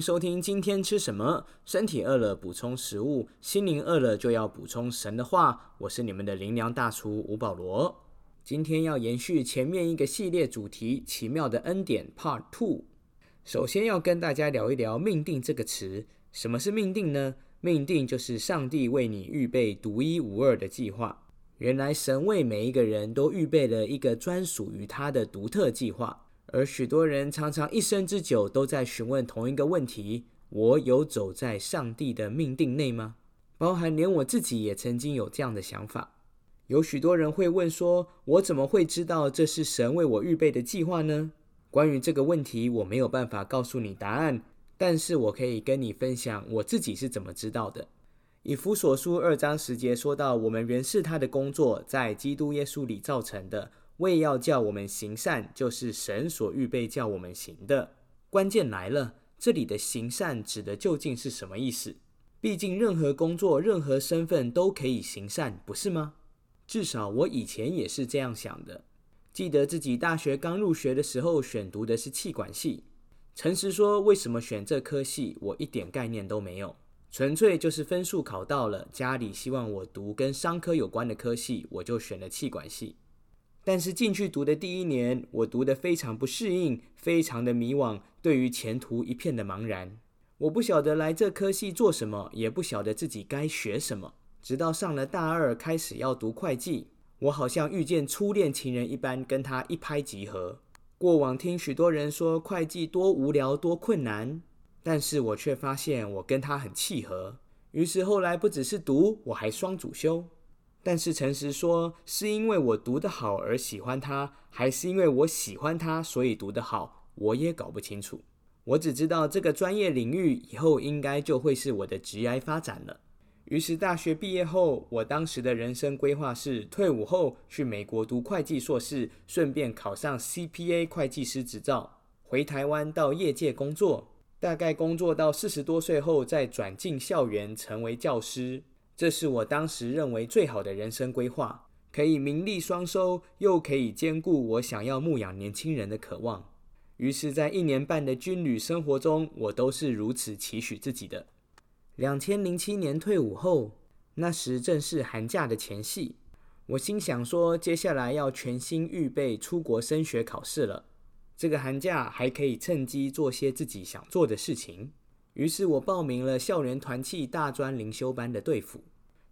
收听今天吃什么？身体饿了补充食物，心灵饿了就要补充神的话。我是你们的灵粮大厨吴保罗。今天要延续前面一个系列主题——奇妙的恩典 Part Two。首先要跟大家聊一聊“命定”这个词。什么是命定呢？命定就是上帝为你预备独一无二的计划。原来神为每一个人都预备了一个专属于他的独特计划。而许多人常常一生之久都在询问同一个问题：我有走在上帝的命定内吗？包含连我自己也曾经有这样的想法。有许多人会问说：我怎么会知道这是神为我预备的计划呢？关于这个问题，我没有办法告诉你答案，但是我可以跟你分享我自己是怎么知道的。以弗所书二章十节说到：我们原是他的工作，在基督耶稣里造成的。为要叫我们行善，就是神所预备叫我们行的。关键来了，这里的行善指的究竟是什么意思？毕竟任何工作、任何身份都可以行善，不是吗？至少我以前也是这样想的。记得自己大学刚入学的时候，选读的是气管系。诚实说，为什么选这科系，我一点概念都没有，纯粹就是分数考到了，家里希望我读跟商科有关的科系，我就选了气管系。但是进去读的第一年，我读得非常不适应，非常的迷惘，对于前途一片的茫然。我不晓得来这科系做什么，也不晓得自己该学什么。直到上了大二，开始要读会计，我好像遇见初恋情人一般，跟他一拍即合。过往听许多人说会计多无聊、多困难，但是我却发现我跟他很契合。于是后来不只是读，我还双主修。但是诚实说，是因为我读得好而喜欢他，还是因为我喜欢他所以读得好，我也搞不清楚。我只知道这个专业领域以后应该就会是我的职业发展了。于是大学毕业后，我当时的人生规划是退伍后去美国读会计硕士，顺便考上 CPA 会计师执照，回台湾到业界工作，大概工作到四十多岁后再转进校园成为教师。这是我当时认为最好的人生规划，可以名利双收，又可以兼顾我想要牧养年轻人的渴望。于是，在一年半的军旅生活中，我都是如此期许自己的。两千零七年退伍后，那时正是寒假的前夕，我心想说，接下来要全心预备出国升学考试了。这个寒假还可以趁机做些自己想做的事情。于是我报名了校园团契大专灵修班的队服。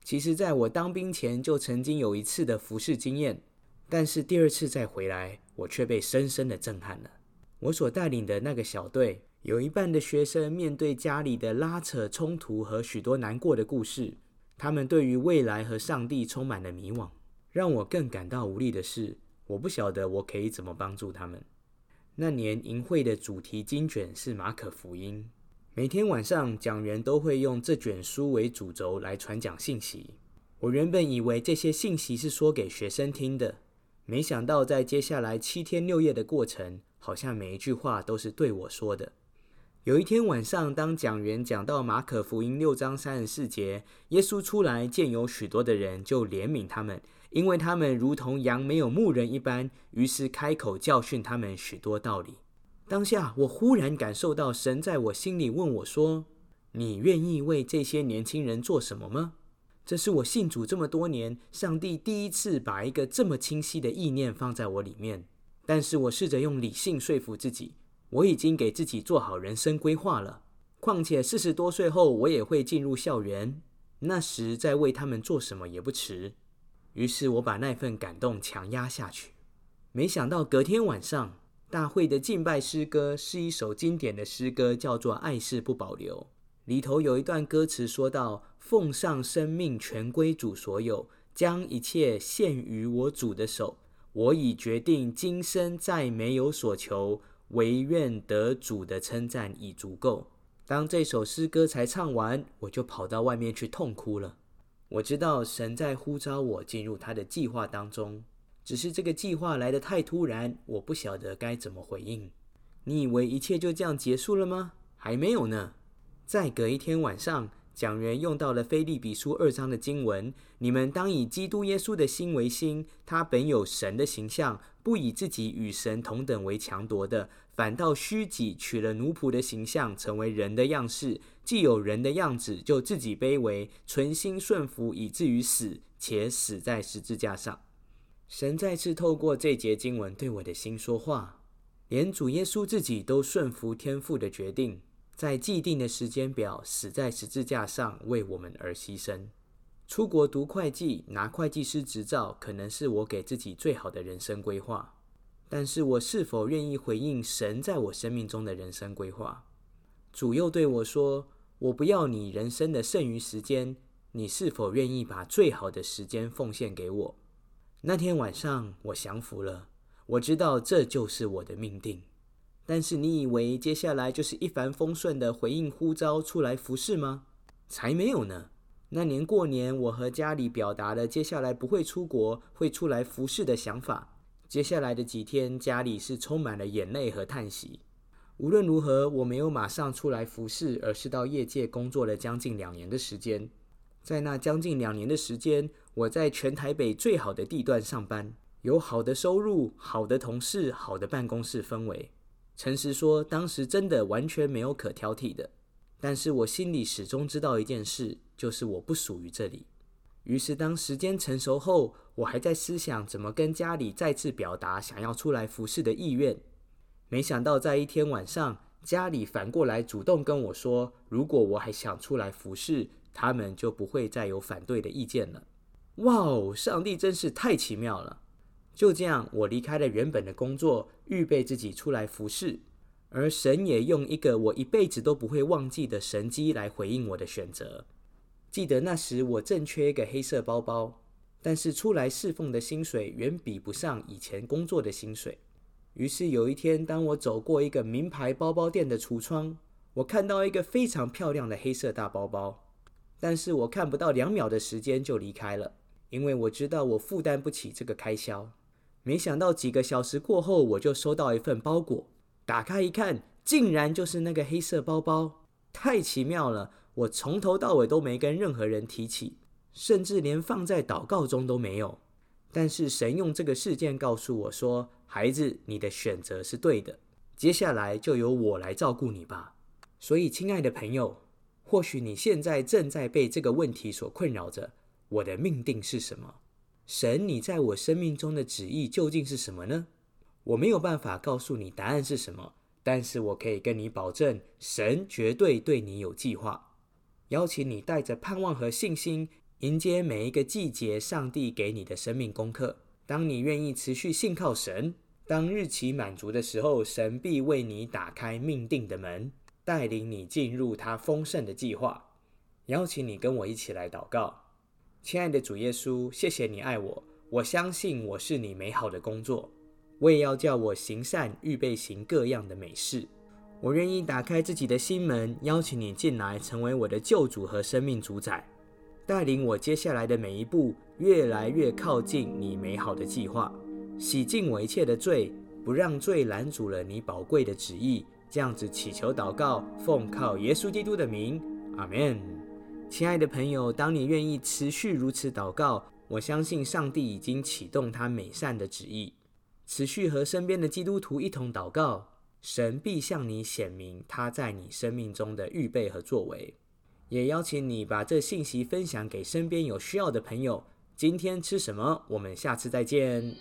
其实，在我当兵前就曾经有一次的服侍经验，但是第二次再回来，我却被深深的震撼了。我所带领的那个小队，有一半的学生面对家里的拉扯冲突和许多难过的故事，他们对于未来和上帝充满了迷惘。让我更感到无力的是，我不晓得我可以怎么帮助他们。那年营会的主题经卷是马可福音。每天晚上，讲员都会用这卷书为主轴来传讲信息。我原本以为这些信息是说给学生听的，没想到在接下来七天六夜的过程，好像每一句话都是对我说的。有一天晚上，当讲员讲到马可福音六章三十四节，耶稣出来见有许多的人，就怜悯他们，因为他们如同羊没有牧人一般，于是开口教训他们许多道理。当下，我忽然感受到神在我心里问我说：“你愿意为这些年轻人做什么吗？”这是我信主这么多年，上帝第一次把一个这么清晰的意念放在我里面。但是我试着用理性说服自己，我已经给自己做好人生规划了。况且四十多岁后，我也会进入校园，那时再为他们做什么也不迟。于是我把那份感动强压下去。没想到隔天晚上。大会的敬拜诗歌是一首经典的诗歌，叫做《爱是不保留》。里头有一段歌词说到：“奉上生命全归主所有，将一切献于我主的手。我已决定今生再没有所求，唯愿得主的称赞已足够。”当这首诗歌才唱完，我就跑到外面去痛哭了。我知道神在呼召我进入他的计划当中。只是这个计划来得太突然，我不晓得该怎么回应。你以为一切就这样结束了吗？还没有呢。再隔一天晚上，讲员用到了《菲利比书》二章的经文：“你们当以基督耶稣的心为心，他本有神的形象，不以自己与神同等为强夺的，反倒虚己，取了奴仆的形象，成为人的样式。既有人的样子，就自己卑微，存心顺服，以至于死，且死在十字架上。神再次透过这节经文对我的心说话，连主耶稣自己都顺服天父的决定，在既定的时间表死在十字架上，为我们而牺牲。出国读会计，拿会计师执照，可能是我给自己最好的人生规划。但是我是否愿意回应神在我生命中的人生规划？主又对我说：“我不要你人生的剩余时间，你是否愿意把最好的时间奉献给我？”那天晚上，我降服了。我知道这就是我的命定。但是你以为接下来就是一帆风顺的回应呼召出来服侍吗？才没有呢！那年过年，我和家里表达了接下来不会出国，会出来服侍的想法。接下来的几天，家里是充满了眼泪和叹息。无论如何，我没有马上出来服侍，而是到业界工作了将近两年的时间。在那将近两年的时间，我在全台北最好的地段上班，有好的收入、好的同事、好的办公室氛围。诚实说，当时真的完全没有可挑剔的。但是我心里始终知道一件事，就是我不属于这里。于是，当时间成熟后，我还在思想怎么跟家里再次表达想要出来服侍的意愿。没想到，在一天晚上，家里反过来主动跟我说，如果我还想出来服侍。他们就不会再有反对的意见了。哇哦，上帝真是太奇妙了！就这样，我离开了原本的工作，预备自己出来服侍。而神也用一个我一辈子都不会忘记的神机来回应我的选择。记得那时我正缺一个黑色包包，但是出来侍奉的薪水远比不上以前工作的薪水。于是有一天，当我走过一个名牌包包店的橱窗，我看到一个非常漂亮的黑色大包包。但是我看不到两秒的时间就离开了，因为我知道我负担不起这个开销。没想到几个小时过后，我就收到一份包裹，打开一看，竟然就是那个黑色包包，太奇妙了！我从头到尾都没跟任何人提起，甚至连放在祷告中都没有。但是神用这个事件告诉我说：“孩子，你的选择是对的，接下来就由我来照顾你吧。”所以，亲爱的朋友。或许你现在正在被这个问题所困扰着：我的命定是什么？神，你在我生命中的旨意究竟是什么呢？我没有办法告诉你答案是什么，但是我可以跟你保证，神绝对对你有计划。邀请你带着盼望和信心，迎接每一个季节上帝给你的生命功课。当你愿意持续信靠神，当日期满足的时候，神必为你打开命定的门。带领你进入他丰盛的计划，邀请你跟我一起来祷告，亲爱的主耶稣，谢谢你爱我，我相信我是你美好的工作，我也要叫我行善，预备行各样的美事。我愿意打开自己的心门，邀请你进来，成为我的救主和生命主宰，带领我接下来的每一步，越来越靠近你美好的计划，洗净我一切的罪，不让罪拦阻了你宝贵的旨意。这样子祈求祷告，奉靠耶稣基督的名，阿门。亲爱的朋友，当你愿意持续如此祷告，我相信上帝已经启动他美善的旨意。持续和身边的基督徒一同祷告，神必向你显明他在你生命中的预备和作为。也邀请你把这信息分享给身边有需要的朋友。今天吃什么？我们下次再见。